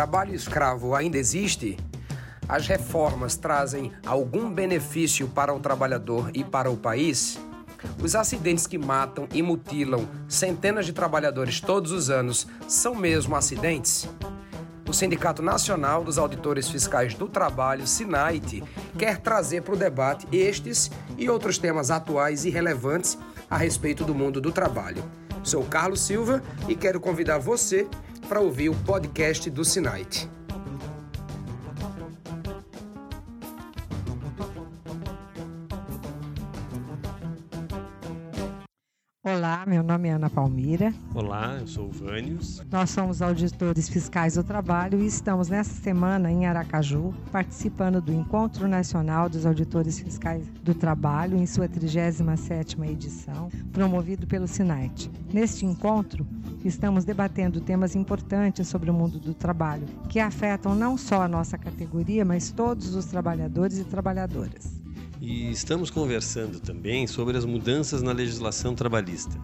trabalho escravo ainda existe? As reformas trazem algum benefício para o trabalhador e para o país? Os acidentes que matam e mutilam centenas de trabalhadores todos os anos são mesmo acidentes? O Sindicato Nacional dos Auditores Fiscais do Trabalho, SINAIT, quer trazer para o debate estes e outros temas atuais e relevantes a respeito do mundo do trabalho. Sou Carlos Silva e quero convidar você para ouvir o podcast do SINAIT. Olá, meu nome é Ana Palmira. Olá, eu sou o Vânios. Nós somos auditores fiscais do trabalho e estamos nesta semana em Aracaju, participando do Encontro Nacional dos Auditores Fiscais do Trabalho, em sua 37ª edição, promovido pelo SINAIT. Neste encontro, estamos debatendo temas importantes sobre o mundo do trabalho, que afetam não só a nossa categoria, mas todos os trabalhadores e trabalhadoras. E estamos conversando também sobre as mudanças na legislação trabalhista,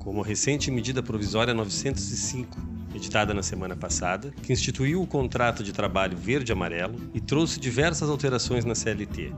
como a recente medida provisória 905, editada na semana passada, que instituiu o contrato de trabalho verde-amarelo e trouxe diversas alterações na CLT.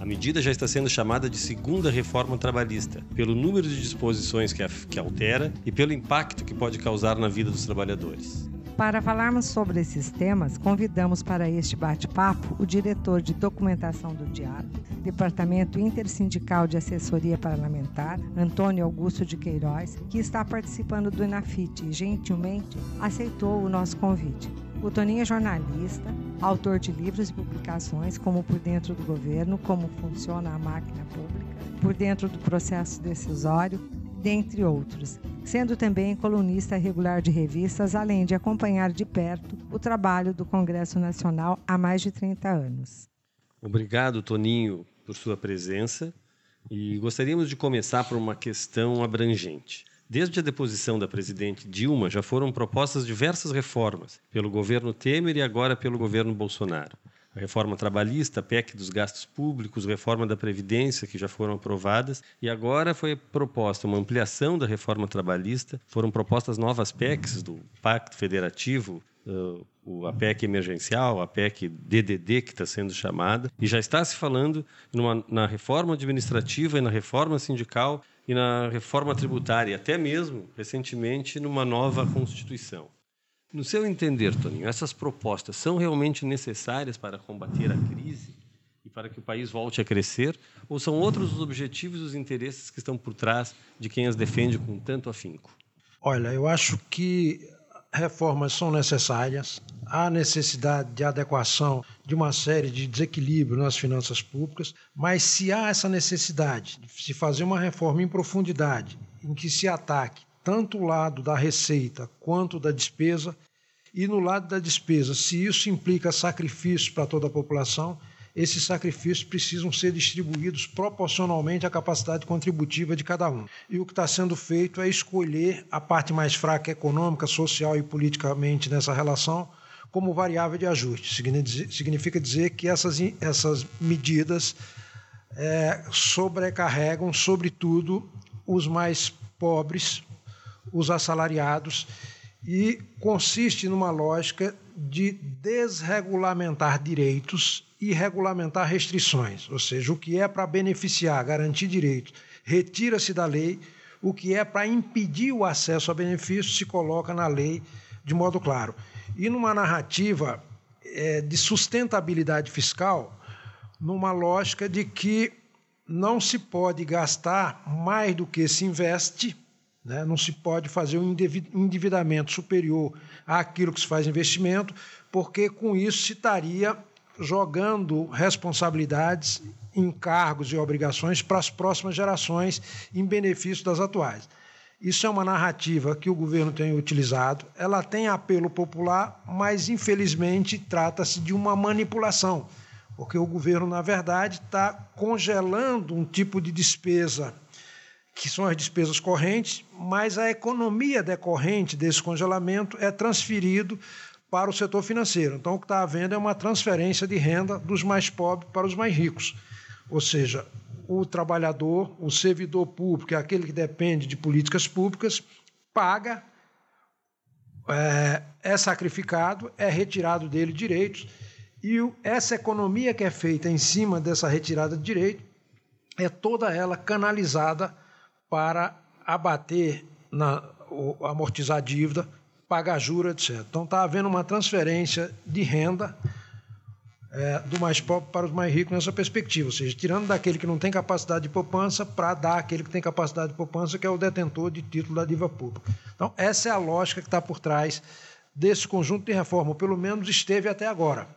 A medida já está sendo chamada de segunda reforma trabalhista, pelo número de disposições que, a, que altera e pelo impacto que pode causar na vida dos trabalhadores. Para falarmos sobre esses temas, convidamos para este bate-papo o diretor de documentação do Diário, Departamento Intersindical de Assessoria Parlamentar, Antônio Augusto de Queiroz, que está participando do Enafit e gentilmente aceitou o nosso convite. O Toninho é jornalista, autor de livros e publicações como Por Dentro do Governo, Como Funciona a Máquina Pública, Por Dentro do Processo Decisório, dentre outros, sendo também colunista regular de revistas, além de acompanhar de perto o trabalho do Congresso Nacional há mais de 30 anos. Obrigado, Toninho, por sua presença e gostaríamos de começar por uma questão abrangente. Desde a deposição da presidente Dilma, já foram propostas diversas reformas pelo governo Temer e agora pelo governo Bolsonaro reforma trabalhista, PEC dos gastos públicos, reforma da Previdência, que já foram aprovadas, e agora foi proposta uma ampliação da reforma trabalhista, foram propostas novas PECs do Pacto Federativo, uh, a PEC emergencial, a PEC DDD, que está sendo chamada, e já está se falando numa, na reforma administrativa e na reforma sindical e na reforma tributária, até mesmo, recentemente, numa nova Constituição. No seu entender, Toninho, essas propostas são realmente necessárias para combater a crise e para que o país volte a crescer? Ou são outros os objetivos e os interesses que estão por trás de quem as defende com tanto afinco? Olha, eu acho que reformas são necessárias, há necessidade de adequação de uma série de desequilíbrios nas finanças públicas, mas se há essa necessidade de se fazer uma reforma em profundidade, em que se ataque tanto o lado da receita quanto da despesa. E no lado da despesa, se isso implica sacrifícios para toda a população, esses sacrifícios precisam ser distribuídos proporcionalmente à capacidade contributiva de cada um. E o que está sendo feito é escolher a parte mais fraca econômica, social e politicamente nessa relação como variável de ajuste. Significa dizer que essas, essas medidas é, sobrecarregam, sobretudo, os mais pobres, os assalariados e consiste numa lógica de desregulamentar direitos e regulamentar restrições, ou seja, o que é para beneficiar, garantir direitos, retira-se da lei, o que é para impedir o acesso a benefícios se coloca na lei de modo claro. E numa narrativa é, de sustentabilidade fiscal, numa lógica de que não se pode gastar mais do que se investe né? Não se pode fazer um endividamento superior àquilo que se faz investimento, porque com isso se estaria jogando responsabilidades, encargos e obrigações para as próximas gerações em benefício das atuais. Isso é uma narrativa que o governo tem utilizado. Ela tem apelo popular, mas infelizmente trata-se de uma manipulação, porque o governo, na verdade, está congelando um tipo de despesa que são as despesas correntes, mas a economia decorrente desse congelamento é transferido para o setor financeiro. Então, o que está havendo é uma transferência de renda dos mais pobres para os mais ricos. Ou seja, o trabalhador, o servidor público, é aquele que depende de políticas públicas, paga é, é sacrificado, é retirado dele direitos, e essa economia que é feita em cima dessa retirada de direito é toda ela canalizada para abater, na, amortizar a dívida, pagar juros, etc. Então está havendo uma transferência de renda é, do mais pobre para os mais ricos nessa perspectiva, ou seja, tirando daquele que não tem capacidade de poupança para dar àquele que tem capacidade de poupança, que é o detentor de título da dívida pública. Então, essa é a lógica que está por trás desse conjunto de reforma, ou pelo menos esteve até agora.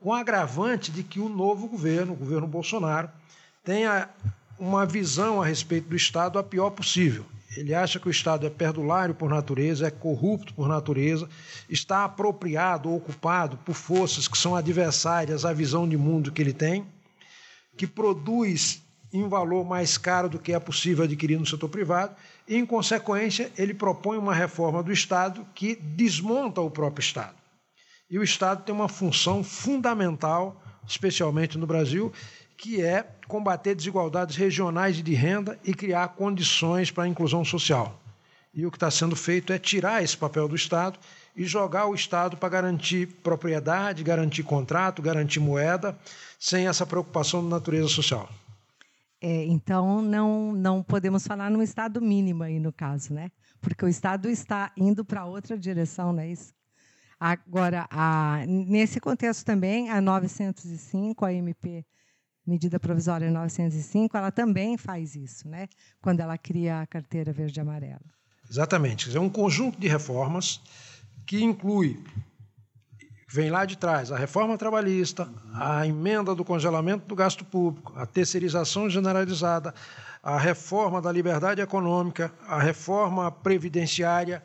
Com agravante de que o novo governo, o governo Bolsonaro, tenha uma visão a respeito do Estado a pior possível. Ele acha que o Estado é perdulário por natureza, é corrupto por natureza, está apropriado ou ocupado por forças que são adversárias à visão de mundo que ele tem, que produz em valor mais caro do que é possível adquirir no setor privado, e, em consequência, ele propõe uma reforma do Estado que desmonta o próprio Estado. E o Estado tem uma função fundamental, especialmente no Brasil, que é combater desigualdades regionais de renda e criar condições para a inclusão social. E o que está sendo feito é tirar esse papel do Estado e jogar o Estado para garantir propriedade, garantir contrato, garantir moeda, sem essa preocupação de natureza social. É, então, não, não podemos falar num Estado mínimo aí, no caso, né? Porque o Estado está indo para outra direção, não é isso? Agora, a, nesse contexto também, a 905, a MP medida provisória 905, ela também faz isso, né? quando ela cria a carteira verde e amarela. Exatamente. É um conjunto de reformas que inclui, vem lá de trás, a reforma trabalhista, a emenda do congelamento do gasto público, a terceirização generalizada, a reforma da liberdade econômica, a reforma previdenciária,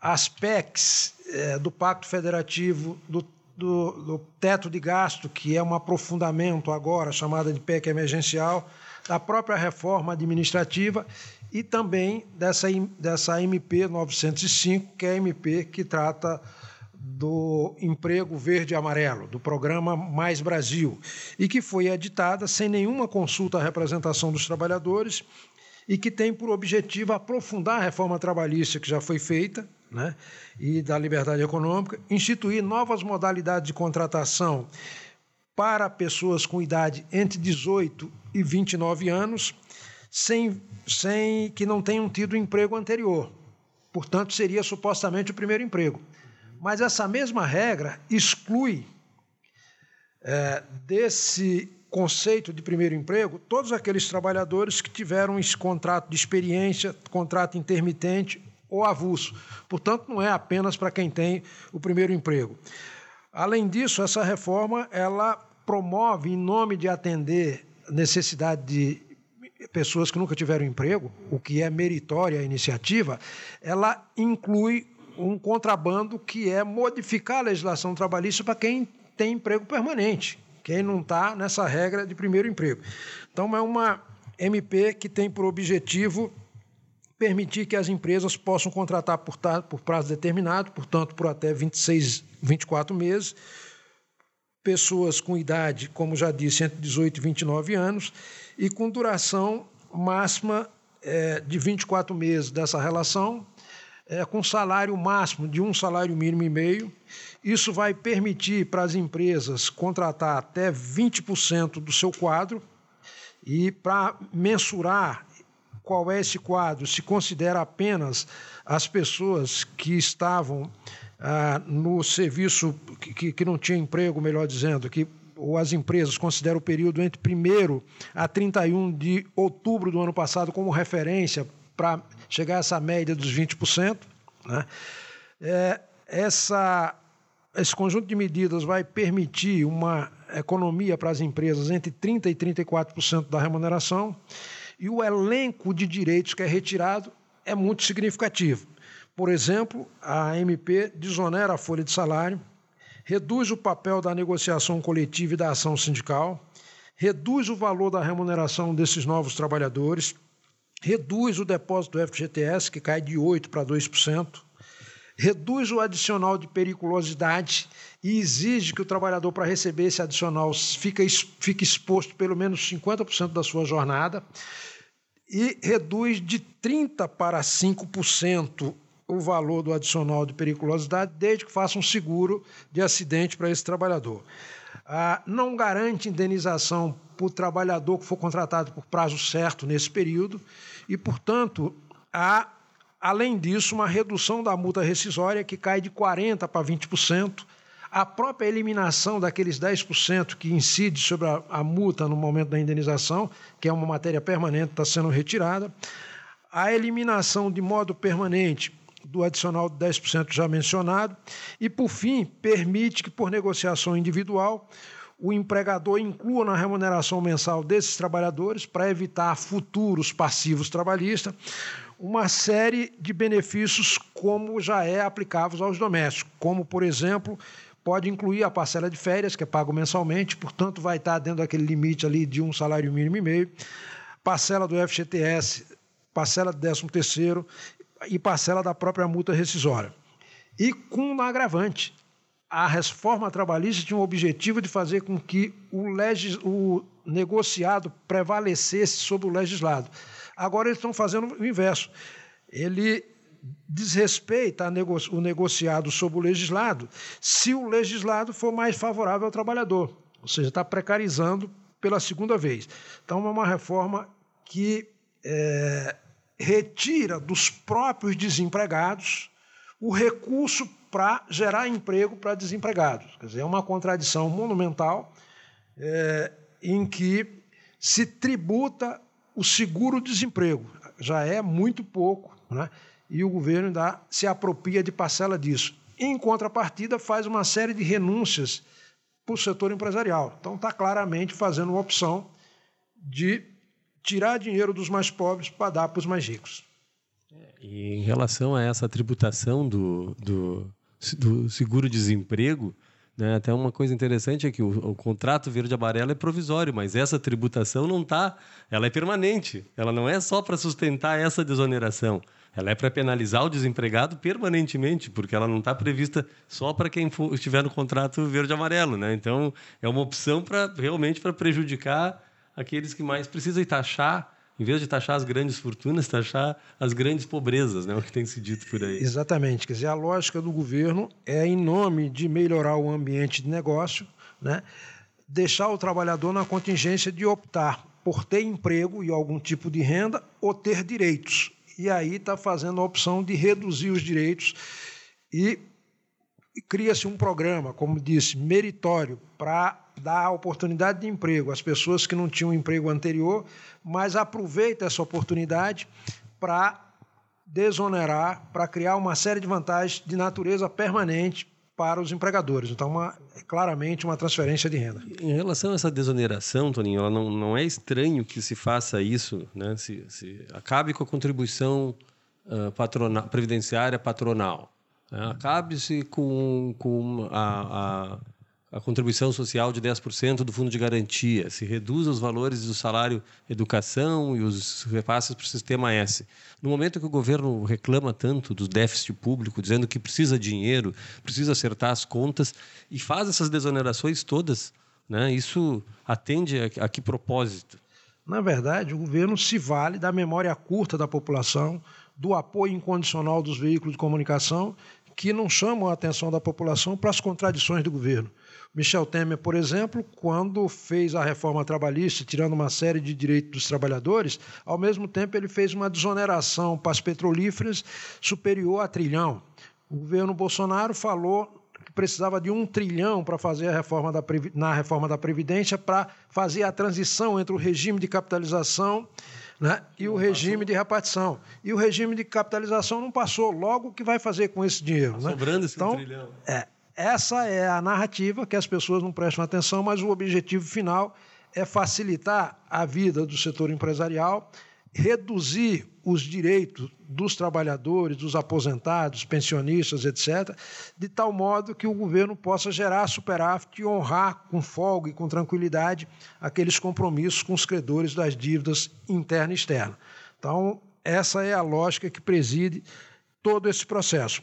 as PECs é, do Pacto Federativo, do do, do teto de gasto, que é um aprofundamento agora, chamada de PEC emergencial, da própria reforma administrativa e também dessa, dessa MP 905, que é a MP que trata do emprego verde e amarelo, do programa Mais Brasil, e que foi editada sem nenhuma consulta à representação dos trabalhadores e que tem por objetivo aprofundar a reforma trabalhista que já foi feita né, e da liberdade econômica, instituir novas modalidades de contratação para pessoas com idade entre 18 e 29 anos, sem, sem que não tenham tido emprego anterior. Portanto, seria supostamente o primeiro emprego. Mas essa mesma regra exclui é, desse conceito de primeiro emprego todos aqueles trabalhadores que tiveram esse contrato de experiência, contrato intermitente ou avulso. Portanto, não é apenas para quem tem o primeiro emprego. Além disso, essa reforma ela promove, em nome de atender necessidade de pessoas que nunca tiveram emprego, o que é meritória a iniciativa, ela inclui um contrabando que é modificar a legislação trabalhista para quem tem emprego permanente, quem não está nessa regra de primeiro emprego. Então, é uma MP que tem por objetivo permitir que as empresas possam contratar por, por prazo determinado, portanto, por até 26, 24 meses, pessoas com idade, como já disse, entre 18 e 29 anos, e com duração máxima é, de 24 meses dessa relação, é, com salário máximo de um salário mínimo e meio. Isso vai permitir para as empresas contratar até 20% do seu quadro, e para mensurar qual é esse quadro? Se considera apenas as pessoas que estavam ah, no serviço, que, que não tinha emprego, melhor dizendo, que ou as empresas consideram o período entre 1 a 31 de outubro do ano passado como referência para chegar a essa média dos 20%. Né? É, essa, esse conjunto de medidas vai permitir uma economia para as empresas entre 30% e 34% da remuneração e o elenco de direitos que é retirado é muito significativo. Por exemplo, a MP desonera a folha de salário, reduz o papel da negociação coletiva e da ação sindical, reduz o valor da remuneração desses novos trabalhadores, reduz o depósito do FGTS, que cai de 8% para 2%, reduz o adicional de periculosidade e exige que o trabalhador, para receber esse adicional, fique, exposto pelo menos 50% da sua jornada e reduz de 30% para 5% o valor do adicional de periculosidade, desde que faça um seguro de acidente para esse trabalhador. Ah, não garante indenização para o trabalhador que for contratado por prazo certo nesse período e, portanto, há, além disso, uma redução da multa rescisória que cai de 40% para 20%, a própria eliminação daqueles 10% que incide sobre a, a, multa no momento da indenização, que é uma matéria permanente, está sendo retirada, a eliminação de modo permanente do adicional de 10% já mencionado, e, por fim, permite que, por negociação individual, o empregador inclua na remuneração mensal desses trabalhadores, para evitar futuros passivos trabalhistas, uma série de benefícios como já é aplicáveis aos domésticos, como, por exemplo, pode incluir a parcela de férias, que é pago mensalmente, portanto, vai estar dentro daquele limite ali de um salário mínimo e meio, parcela do FGTS, parcela do 13 terceiro e parcela da própria multa rescisória. E com um agravante, a reforma trabalhista tinha o objetivo de fazer com que o, legis, o negociado prevalecesse sobre o legislado. Agora eles estão fazendo o inverso. Ele desrespeita o negociado sobre o legislado se o legislado for mais favorável ao trabalhador, ou seja, está precarizando pela segunda vez. Então, é uma reforma que é, retira dos próprios desempregados o recurso para gerar emprego para desempregados. Quer dizer, é uma contradição monumental é, em que se tributa o seguro-desemprego. Já é muito pouco, né? E o governo ainda se apropria de parcela disso. Em contrapartida, faz uma série de renúncias para o setor empresarial. Então, está claramente fazendo uma opção de tirar dinheiro dos mais pobres para dar para os mais ricos. E em relação a essa tributação do, do, do seguro-desemprego, né, até uma coisa interessante é que o, o contrato verde-amarelo é provisório, mas essa tributação não está, ela é permanente. Ela não é só para sustentar essa desoneração. Ela é para penalizar o desempregado permanentemente, porque ela não está prevista só para quem for, estiver no contrato verde-amarelo. Né? Então, é uma opção para realmente para prejudicar aqueles que mais precisam e taxar em vez de taxar as grandes fortunas, taxar as grandes pobrezas, né? o que tem se dito por aí. Exatamente. Quer dizer, a lógica do governo é, em nome de melhorar o ambiente de negócio, né? deixar o trabalhador na contingência de optar por ter emprego e algum tipo de renda ou ter direitos. E aí está fazendo a opção de reduzir os direitos e cria-se um programa, como disse, meritório para dar oportunidade de emprego às pessoas que não tinham emprego anterior, mas aproveita essa oportunidade para desonerar, para criar uma série de vantagens de natureza permanente para os empregadores. Então, uma, é claramente uma transferência de renda. Em relação a essa desoneração, Toninho, ela não, não é estranho que se faça isso, né? se, se acabe com a contribuição uh, previdenciária patronal. Né? Acabe-se com, com a, a a contribuição social de 10% do fundo de garantia, se reduz os valores do salário educação e os repasses para o sistema S. No momento que o governo reclama tanto do déficit público, dizendo que precisa dinheiro, precisa acertar as contas e faz essas desonerações todas, né? isso atende a, a que propósito? Na verdade, o governo se vale da memória curta da população, do apoio incondicional dos veículos de comunicação que não chamam a atenção da população para as contradições do governo. Michel Temer, por exemplo, quando fez a reforma trabalhista, tirando uma série de direitos dos trabalhadores, ao mesmo tempo ele fez uma desoneração para as petrolíferas superior a trilhão. O governo Bolsonaro falou que precisava de um trilhão para fazer a reforma da, na reforma da Previdência para fazer a transição entre o regime de capitalização né? e o regime de repartição. E o regime de capitalização não passou. Logo, o que vai fazer com esse dinheiro? Tá né? Sobrando esse então, trilhão. É, essa é a narrativa que as pessoas não prestam atenção, mas o objetivo final é facilitar a vida do setor empresarial, reduzir os direitos dos trabalhadores, dos aposentados, pensionistas, etc., de tal modo que o governo possa gerar superávit e honrar com folga e com tranquilidade aqueles compromissos com os credores das dívidas interna e externa. Então, essa é a lógica que preside todo esse processo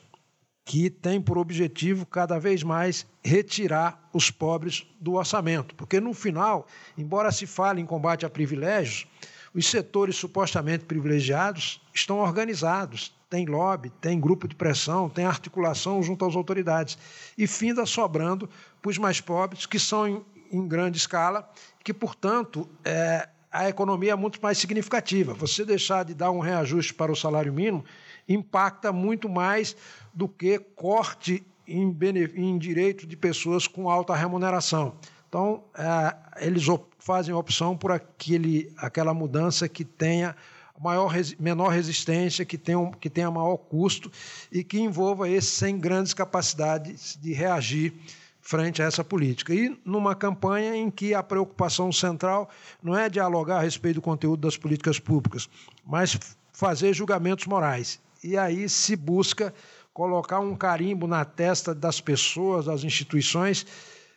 que tem por objetivo cada vez mais retirar os pobres do orçamento. Porque no final, embora se fale em combate a privilégios, Os setores supostamente privilegiados estão organizados, tem lobby, tem grupo de pressão, tem articulação junto às autoridades. E finda sobrando para os mais pobres, que são em, em grande escala, que, portanto, é, a economia é muito mais significativa. Você deixar de dar um reajuste para o salário mínimo impacta muito mais do que corte em, em direito de pessoas com alta remuneração. Então, é, eles fazem opção por aquele, aquela mudança que tenha maior, menor resistência, que tenha, que tenha maior custo e que envolva esses sem grandes capacidades de reagir frente a essa política. E numa campanha em que a preocupação central não é dialogar a respeito do conteúdo das políticas públicas, mas fazer julgamentos morais. E aí se busca colocar um carimbo na testa das pessoas, das instituições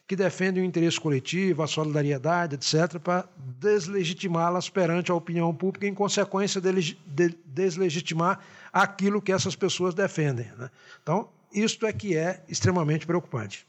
que defendem o interesse coletivo, a solidariedade, etc., para deslegitimá-las perante a opinião pública, em consequência de deslegitimar aquilo que essas pessoas defendem. Né? Então, isto é que é extremamente preocupante.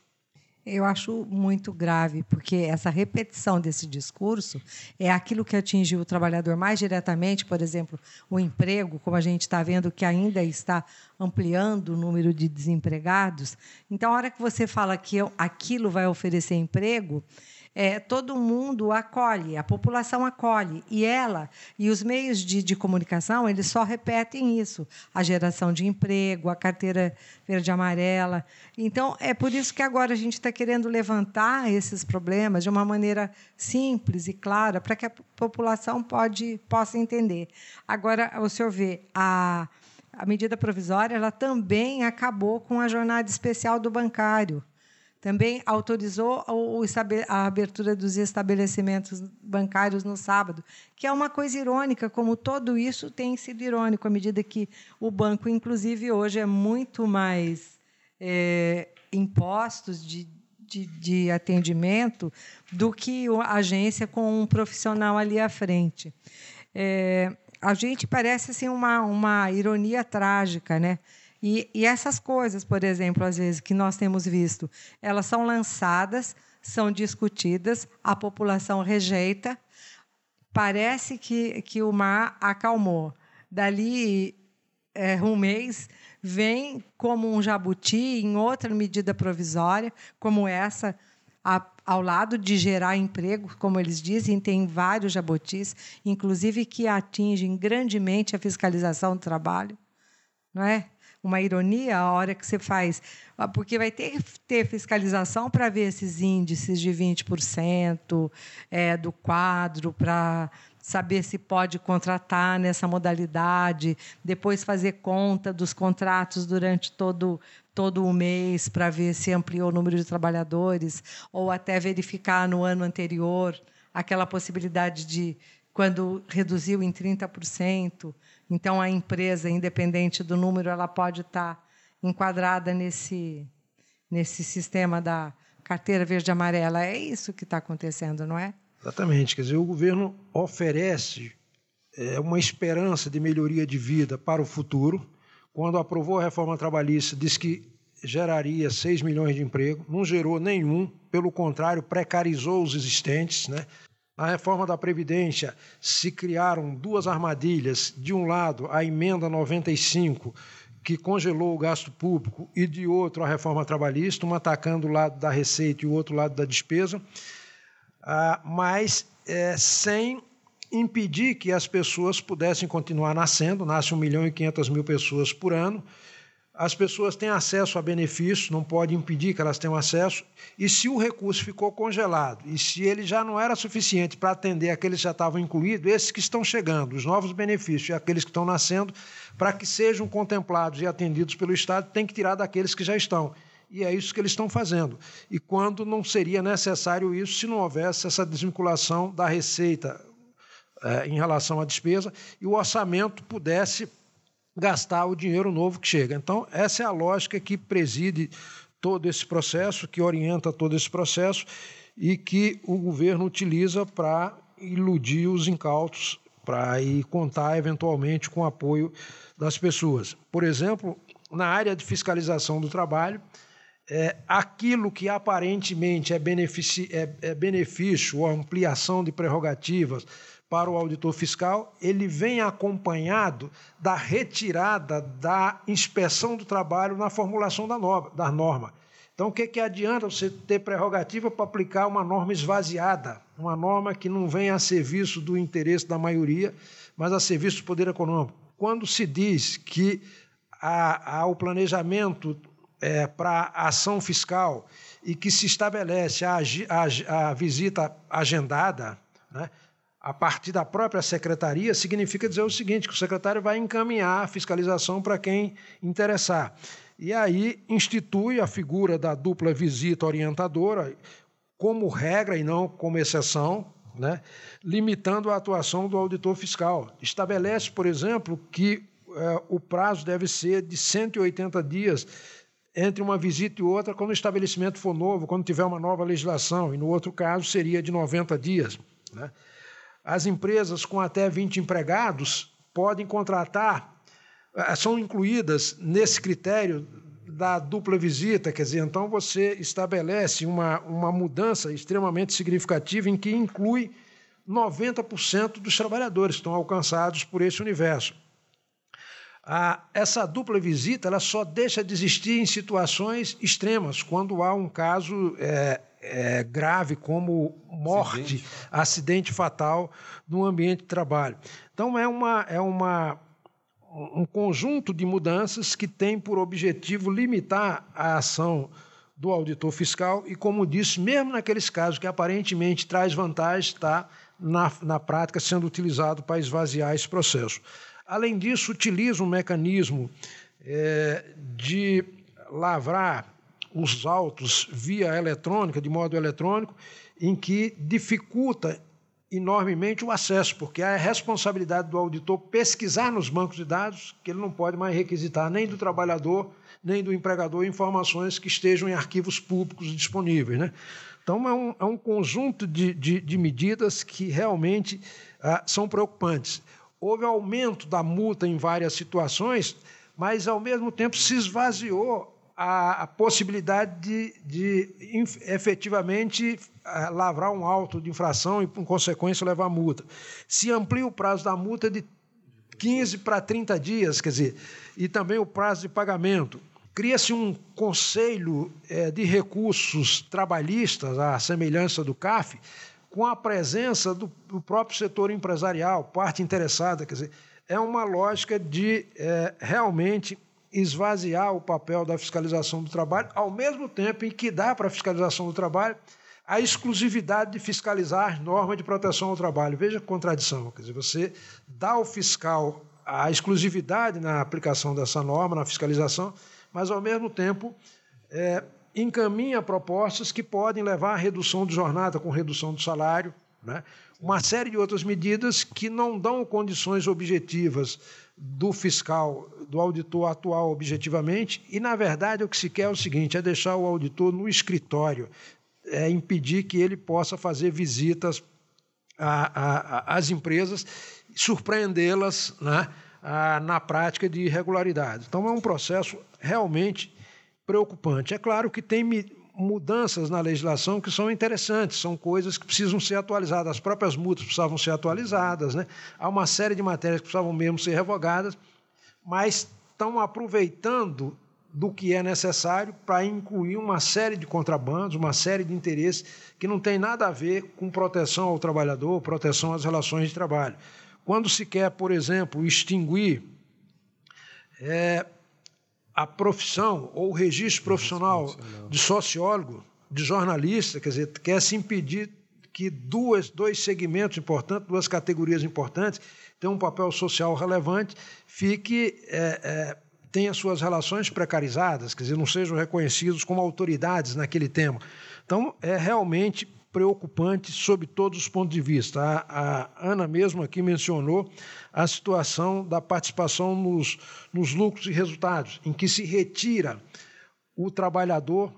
Eu acho muito grave, porque essa repetição desse discurso é aquilo que atingiu o trabalhador mais diretamente, por exemplo, o emprego, como a gente está vendo que ainda está ampliando o número de desempregados. Então, a hora que você fala que aquilo vai oferecer emprego, é, todo mundo acolhe, a população acolhe. E ela e os meios de, de comunicação, eles só repetem isso: a geração de emprego, a carteira verde amarela. Então, é por isso que agora a gente está querendo levantar esses problemas de uma maneira simples e clara, para que a população pode, possa entender. Agora, o senhor vê, a, a medida provisória ela também acabou com a jornada especial do bancário também autorizou a abertura dos estabelecimentos bancários no sábado, que é uma coisa irônica, como tudo isso tem sido irônico, à medida que o banco, inclusive, hoje é muito mais é, impostos de, de, de, atendimento do que a agência com um profissional ali à frente. É, a gente parece assim, uma, uma ironia trágica, né? E, e essas coisas, por exemplo, às vezes, que nós temos visto, elas são lançadas, são discutidas, a população rejeita, parece que, que o mar acalmou. Dali é, um mês, vem como um jabuti em outra medida provisória, como essa, a, ao lado de gerar emprego, como eles dizem, tem vários jabutis, inclusive que atingem grandemente a fiscalização do trabalho, não é? Uma ironia a hora que você faz, ah, porque vai ter que ter fiscalização para ver esses índices de 20% é, do quadro, para saber se pode contratar nessa modalidade, depois fazer conta dos contratos durante todo, todo o mês para ver se ampliou o número de trabalhadores, ou até verificar no ano anterior aquela possibilidade de, quando reduziu em 30%, então, a empresa, independente do número, ela pode estar enquadrada nesse, nesse sistema da carteira verde-amarela. É isso que está acontecendo, não é? Exatamente. Quer dizer, o governo oferece é, uma esperança de melhoria de vida para o futuro. Quando aprovou a reforma trabalhista, disse que geraria 6 milhões de empregos, não gerou nenhum, pelo contrário, precarizou os existentes, né? Na reforma da Previdência se criaram duas armadilhas. De um lado, a emenda 95, que congelou o gasto público, e de outro, a reforma trabalhista, uma atacando o lado da receita e o outro lado da despesa, ah, mas é, sem impedir que as pessoas pudessem continuar nascendo, nasce 1 milhão e 500 mil pessoas por ano, as pessoas têm acesso a benefícios, não pode impedir que elas tenham acesso, e se o recurso ficou congelado, e se ele já não era suficiente para atender aqueles que já estavam incluídos, esses que estão chegando, os novos benefícios e aqueles que estão nascendo, para que sejam contemplados e atendidos pelo Estado, tem que tirar daqueles que já estão. E é isso que eles estão fazendo. E quando não seria necessário isso se não houvesse essa desvinculação da receita é, em relação à despesa e o orçamento pudesse gastar o dinheiro novo que chega. Então, essa é a lógica que preside todo esse processo, que orienta todo esse processo e que o governo utiliza para iludir os incautos, para ir contar eventualmente com o apoio das pessoas. Por exemplo, na área de fiscalização do trabalho, é, aquilo que aparentemente é, é, é benefício ou ampliação de prerrogativas para o auditor fiscal, ele vem acompanhado da retirada da inspeção do trabalho na formulação da norma. Da norma. Então, o que, que adianta você ter prerrogativa para aplicar uma norma esvaziada, uma norma que não vem a serviço do interesse da maioria, mas a serviço do poder econômico? Quando se diz que há, há o planejamento é, para ação fiscal e que se estabelece a, a, a visita agendada, né, a partir da própria secretaria, significa dizer o seguinte: que o secretário vai encaminhar a fiscalização para quem interessar. E aí institui a figura da dupla visita orientadora como regra e não como exceção, né, limitando a atuação do auditor fiscal. Estabelece, por exemplo, que é, o prazo deve ser de 180 dias entre uma visita e outra, quando o estabelecimento for novo, quando tiver uma nova legislação, e no outro caso seria de 90 dias. Né? As empresas com até 20 empregados podem contratar, eh, são incluídas nesse critério da dupla visita, quer dizer, então você estabelece uma, uma mudança extremamente significativa em que inclui 90% dos trabalhadores que estão alcançados por esse universo. Ah, essa dupla visita ela só deixa de existir em situações extremas, quando há um caso é, é, grave como morte, acidente. acidente fatal no ambiente de trabalho. Então é uma, é uma um conjunto de mudanças que tem por objetivo limitar a ação do auditor fiscal e, como disse, mesmo naqueles casos que aparentemente traz vantagem, está na, na prática sendo utilizado para esvaziar esse processo. Além disso, utiliza um mecanismo é, de lavrar os autos via eletrônica, de modo eletrônico, em que dificulta enormemente o acesso, porque é a responsabilidade do auditor pesquisar nos bancos de dados, que ele não pode mais requisitar nem do trabalhador, nem do empregador informações que estejam em arquivos públicos disponíveis. Né? Então, é um, é um conjunto de, de, de, medidas que realmente ah, são preocupantes. Houve aumento da multa em várias situações, mas, ao mesmo tempo, se esvaziou a, a possibilidade de, de efetivamente lavrar um auto de infração e, por consequência, levar multa. Se amplia o prazo da multa de 15 para 30 dias, quer dizer, e também o prazo de pagamento. Cria-se um conselho é, de recursos trabalhistas, à semelhança do CAF, com a presença do, do, próprio setor empresarial, parte interessada. Quer dizer, é uma lógica de é, realmente esvaziar o papel da fiscalização do trabalho, ao mesmo tempo em que dá para a fiscalização do trabalho a exclusividade de fiscalizar as normas de proteção ao trabalho. Veja a contradição, quer dizer, você dá ao fiscal a exclusividade na aplicação dessa norma, na fiscalização, mas, ao mesmo tempo, é, encaminha propostas que podem levar à redução de jornada com redução do salário, né? uma série de outras medidas que não dão condições objetivas do fiscal, do auditor atual objetivamente, e, na verdade, o que se quer é o seguinte: é deixar o auditor no escritório, é impedir que ele possa fazer visitas às empresas, surpreendê-las né, na prática de irregularidades. Então, é um processo realmente preocupante. É claro que tem mudanças na legislação que são interessantes, são coisas que precisam ser atualizadas. As próprias multas precisavam ser atualizadas, né? há uma série de matérias que precisavam mesmo ser revogadas, mas estão aproveitando do que é necessário para incluir uma série de contrabandos, uma série de interesses que não tem nada a ver com proteção ao trabalhador, proteção às relações de trabalho. Quando se quer, por exemplo, extinguir é, a profissão ou o registro profissional de sociólogo, de jornalista, quer dizer, quer se impedir que duas, dois segmentos importantes, duas categorias importantes, tenham um papel social relevante, fique é, é, tenha suas relações precarizadas, quer dizer, não sejam reconhecidos como autoridades naquele tema. Então, é realmente preocupante sob todos os pontos de vista. A, a, Ana mesmo aqui mencionou a situação da participação nos, nos lucros e resultados, em que se retira o trabalhador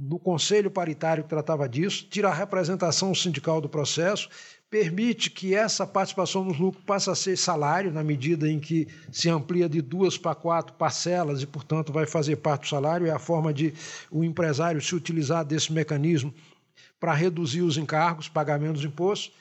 do conselho paritário que tratava disso, tira a representação sindical do processo, permite que essa participação nos lucros passe a ser salário, na medida em que se amplia de duas para quatro parcelas e, portanto, vai fazer parte do salário. É a forma de o empresário se utilizar desse mecanismo para reduzir os encargos, pagamento dos impostos,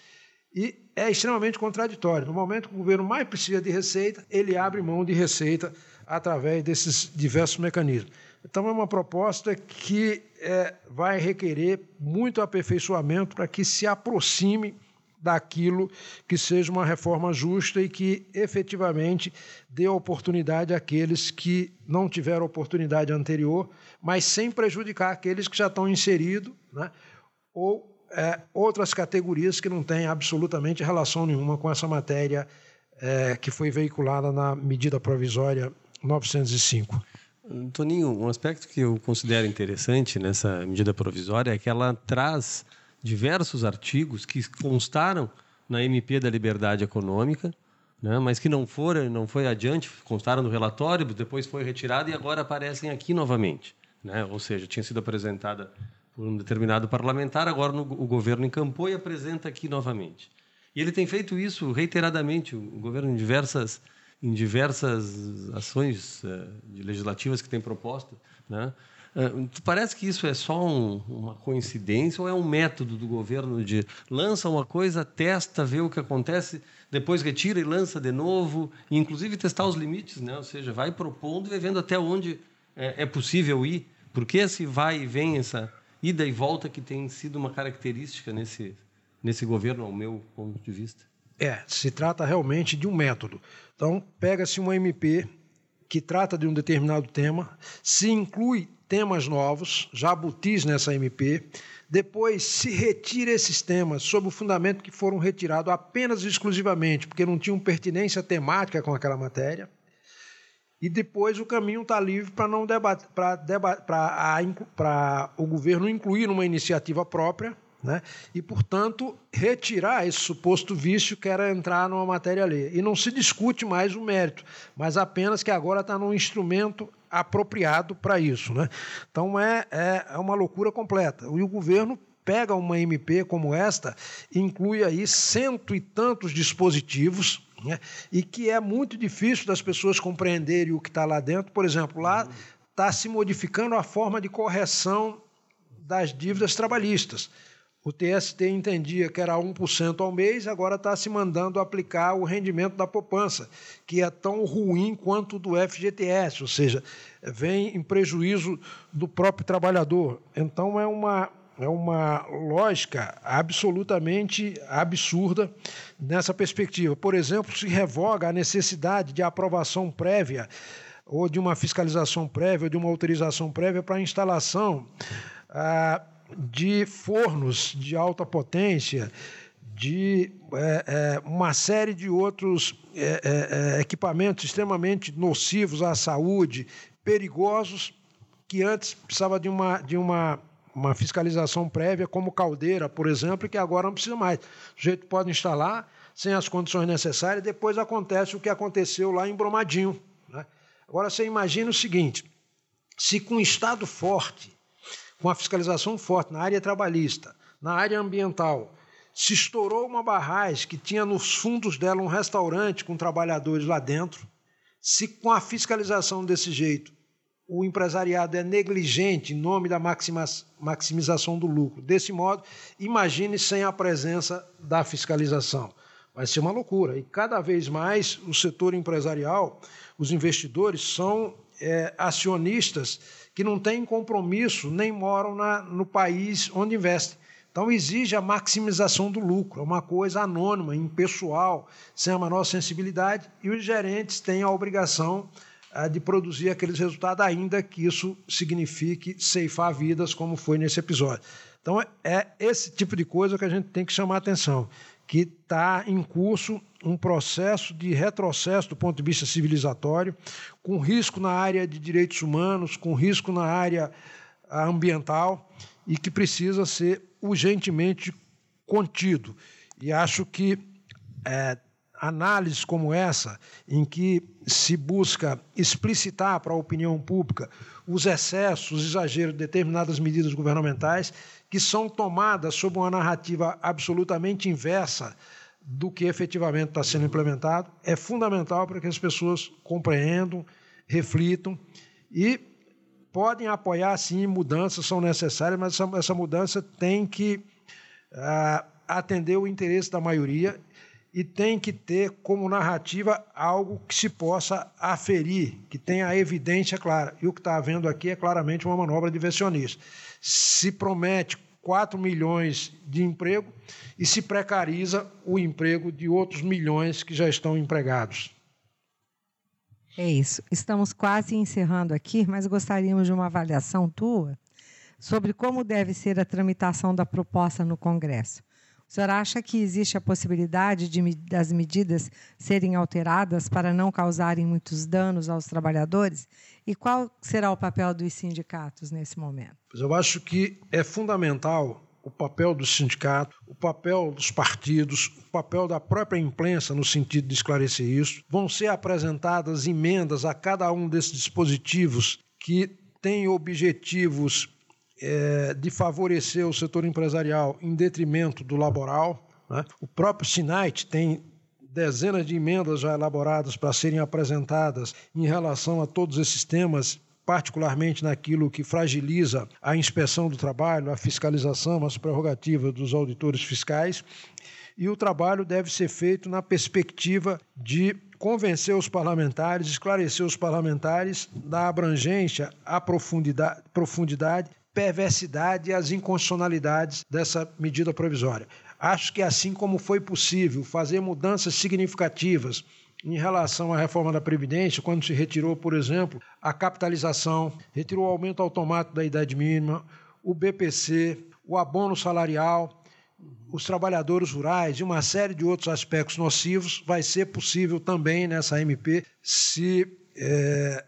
E é extremamente contraditório. No momento que o governo mais precisa de receita, ele abre mão de receita através desses diversos mecanismos. Então, é uma proposta que é, vai requerer muito aperfeiçoamento para que se aproxime daquilo que seja uma reforma justa e que efetivamente dê oportunidade àqueles que não tiveram oportunidade anterior, mas sem prejudicar aqueles que já estão inseridos, né? Ou é, outras categorias que não têm absolutamente relação nenhuma com essa matéria é, que foi veiculada na medida provisória 905. Toninho, um aspecto que eu considero interessante nessa medida provisória é que ela traz diversos artigos que constaram na MP da Liberdade Econômica, né, mas que não foram, não foi adiante, constaram no relatório, depois foi retirado e agora aparecem aqui novamente, né? Ou seja, tinha sido apresentada um determinado parlamentar, agora no, o governo encampou e apresenta aqui novamente. E ele tem feito isso reiteradamente, o governo em diversas em diversas ações uh, legislativas que tem proposto, né? Uh, parece que isso é só um, uma coincidência ou é um método do governo de lança uma coisa, testa, vê o que acontece, depois retira e lança de novo, e inclusive testar os limites, né? ou seja, vai propondo e vendo até onde é, é possível ir, porque esse vai e vem, essa ida e volta que tem sido uma característica nesse, nesse governo, ao meu ponto de vista. É, se trata realmente de um método. Então, pega-se uma MP que trata de um determinado tema, se inclui temas novos, jabutis nessa MP, depois se retira esses temas sob o fundamento que foram retirados apenas e exclusivamente porque não tinham pertinência temática com aquela matéria, e depois o caminho está livre para não para o governo incluir numa iniciativa própria né? e, portanto, retirar esse suposto vício que era entrar numa matéria lei. E não se discute mais o mérito, mas apenas que agora está num instrumento apropriado para isso. Né? Então é, é, é uma loucura completa. E o governo pega uma MP como esta, inclui aí cento e tantos dispositivos, né? e que é muito difícil das pessoas compreenderem o que está lá dentro. Por exemplo, lá está se modificando a forma de correção das dívidas trabalhistas. O TST entendia que era 1% ao mês, agora está se mandando aplicar o rendimento da poupança, que é tão ruim quanto o do FGTS, ou seja, vem em prejuízo do próprio trabalhador. Então é uma, é uma lógica absolutamente absurda nessa perspectiva. Por exemplo, se revoga a necessidade de aprovação prévia ou de uma fiscalização prévia, ou de uma autorização prévia para a instalação. Ah, de fornos de alta potência, de é, é, uma série de outros é, equipamentos extremamente nocivos à saúde, perigosos, que antes precisava de uma, de uma, uma fiscalização prévia, como caldeira, por exemplo, que agora não precisa mais. O sujeito pode instalar sem as condições necessárias, depois acontece o que aconteceu lá em Bromadinho. Né? Agora você imagina o seguinte: se com um Estado forte, com a fiscalização forte na área trabalhista, na área ambiental, se estourou uma barragem que tinha nos fundos dela um restaurante com trabalhadores lá dentro, se com a fiscalização desse jeito o empresariado é negligente em nome da maximização do lucro, desse modo, imagine sem a presença da fiscalização. Vai ser uma loucura. E cada vez mais o setor empresarial, os investidores são é, acionistas que não têm compromisso nem moram na, no país onde investem. Então, exige a maximização do lucro, é uma coisa anônima, impessoal, sem a menor sensibilidade, e os gerentes têm a obrigação de produzir aqueles resultados, ainda que isso signifique ceifar vidas, como foi nesse episódio. Então, é esse tipo de coisa que a gente tem que chamar atenção, que está em curso um processo de retrocesso do ponto de vista civilizatório, com risco na área de direitos humanos, com risco na área ah, ambiental e que precisa ser urgentemente contido. E acho que é, análises como essa, em que se busca explicitar para a opinião pública os excessos, os exageros de determinadas medidas governamentais, que são tomadas sob uma narrativa absolutamente inversa do que efetivamente está sendo implementado, é fundamental para que as pessoas compreendam, reflitam e podem apoiar, sim, mudanças são necessárias, mas essa, essa mudança tem que ah, atender o interesse da maioria e tem que ter como narrativa algo que se possa aferir, que tenha a evidência clara. E o que está havendo aqui é claramente uma manobra diversionista. Se promete 4 milhões de emprego e se precariza o emprego de outros milhões que já estão empregados. É isso. Estamos quase encerrando aqui, mas gostaríamos de uma avaliação tua sobre como deve ser a tramitação da proposta no Congresso. O senhor acha que existe a possibilidade de, das medidas serem alteradas para não causarem muitos danos aos trabalhadores? E qual será o papel dos sindicatos nesse momento? Eu acho que é fundamental o papel do sindicato, o papel dos partidos, o papel da própria imprensa no sentido de esclarecer isso. Vão ser apresentadas emendas a cada um desses dispositivos que têm objetivos é, de favorecer o setor empresarial em detrimento do laboral. Né? O próprio SINAIT tem dezenas de emendas já elaboradas para serem apresentadas em relação a todos esses temas particularmente naquilo que fragiliza a inspeção do trabalho, a fiscalização, as prerrogativas dos auditores fiscais. E o trabalho deve ser feito na perspectiva de convencer os parlamentares, esclarecer os parlamentares da abrangência, a profundidade, profundidade perversidade e as inconstitucionalidades dessa medida provisória. Acho que assim como foi possível fazer mudanças significativas em relação à reforma da Previdência, quando se retirou, por exemplo, a capitalização, retirou o aumento automático da idade mínima, o BPC, o abono salarial, os trabalhadores rurais e uma série de outros aspectos nocivos, vai ser possível também nessa MP se é,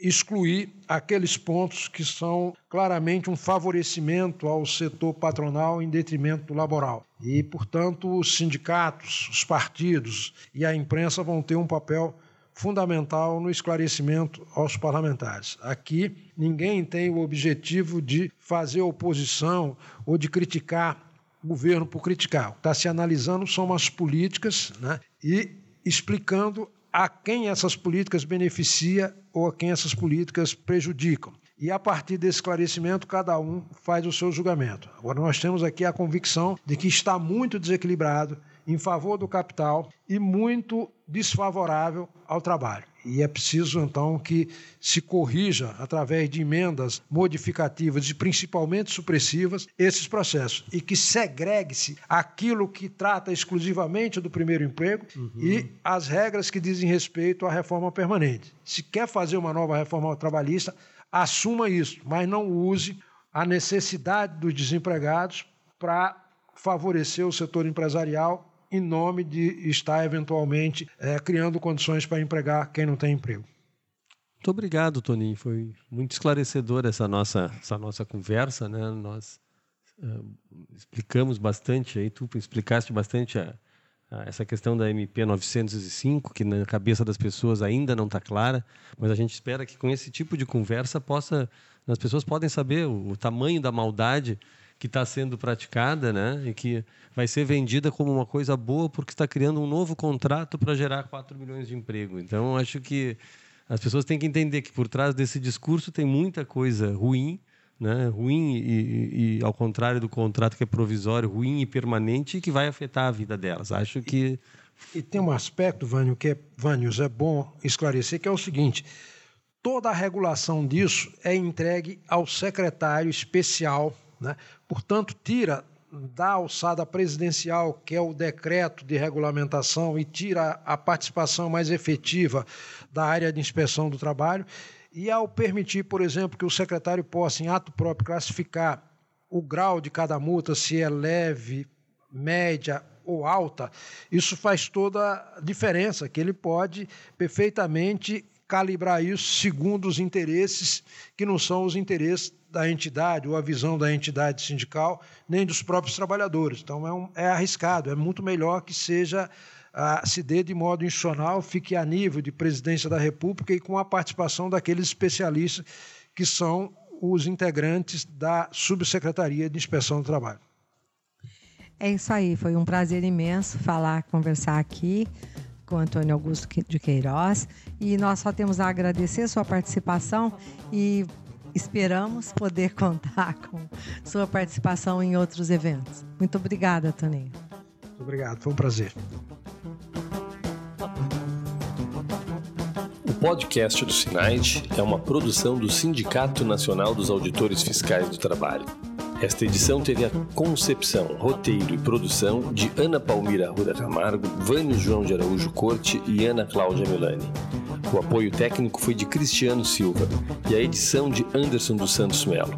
excluir aqueles pontos que são claramente um favorecimento ao setor patronal em detrimento do laboral. E, portanto, os sindicatos, os partidos e a imprensa vão ter um papel fundamental no esclarecimento aos parlamentares. Aqui, ninguém tem o objetivo de fazer oposição ou de criticar o governo por criticar. O que está se analisando são as políticas né, e explicando a quem essas políticas beneficia ou a quem essas políticas prejudicam. E a partir desse esclarecimento, cada um faz o seu julgamento. Agora, nós temos aqui a convicção de que está muito desequilibrado em favor do capital e muito desfavorável ao trabalho. E é preciso, então, que se corrija, através de emendas modificativas e principalmente supressivas, esses processos. E que segregue-se aquilo que trata exclusivamente do primeiro emprego uhum. e as regras que dizem respeito à reforma permanente. Se quer fazer uma nova reforma trabalhista, assuma isso, mas não use a necessidade dos desempregados para favorecer o setor empresarial em nome de estar eventualmente é, criando condições para empregar quem não tem emprego. Muito obrigado, Toninho. Foi muito esclarecedora essa nossa, essa nossa conversa. Né? Nós uh, explicamos bastante, aí, tu explicaste bastante a, a essa questão da MP 905, que na cabeça das pessoas ainda não está clara, mas a gente espera que com esse tipo de conversa possa, as pessoas podem saber o, o tamanho da maldade que está sendo praticada, né? E que vai ser vendida como uma coisa boa porque está criando um novo contrato para gerar 4 milhões de emprego. Então, acho que as pessoas têm que entender que por trás desse discurso tem muita coisa ruim, né? ruim e, e, ao contrário do contrato que é provisório, ruim e permanente e que vai afetar a vida delas. Acho que e, e tem um aspecto, Vânio, que é, Vânios, é bom esclarecer que é o seguinte: toda a regulação disso é entregue ao secretário especial né? Portanto, tira da alçada presidencial, que é o decreto de regulamentação, e tira a participação mais efetiva da área de inspeção do trabalho. E ao permitir, por exemplo, que o secretário possa, em ato próprio, classificar o grau de cada multa, se é leve, média ou alta, isso faz toda a diferença, que ele pode perfeitamente calibrar isso segundo os interesses que não são os interesses da entidade ou a visão da entidade sindical, nem dos próprios trabalhadores. Então é, um, é arriscado, é muito melhor que seja ah, se dê de modo institucional, fique a nível de presidência da República e com a participação daqueles especialistas que são os integrantes da Subsecretaria de Inspeção do Trabalho. É isso aí, foi um prazer imenso falar, conversar aqui com Antônio Augusto de Queiroz e nós só temos a agradecer a sua participação e esperamos poder contar com sua participação em outros eventos. Muito obrigada, Toninho. Muito obrigado, foi um prazer. O podcast do SINAIT é uma produção do Sindicato Nacional dos Auditores Fiscais do Trabalho. Esta edição teve a concepção, roteiro e produção de Ana Palmira Ruda Camargo, Vânio João de Araújo Corte e Ana Cláudia Milani. O apoio técnico foi de Cristiano Silva e a edição de Anderson dos Santos Melo.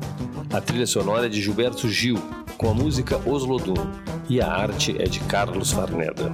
A trilha sonora é de Gilberto Gil, com a música Oslodum, e a arte é de Carlos Farneda.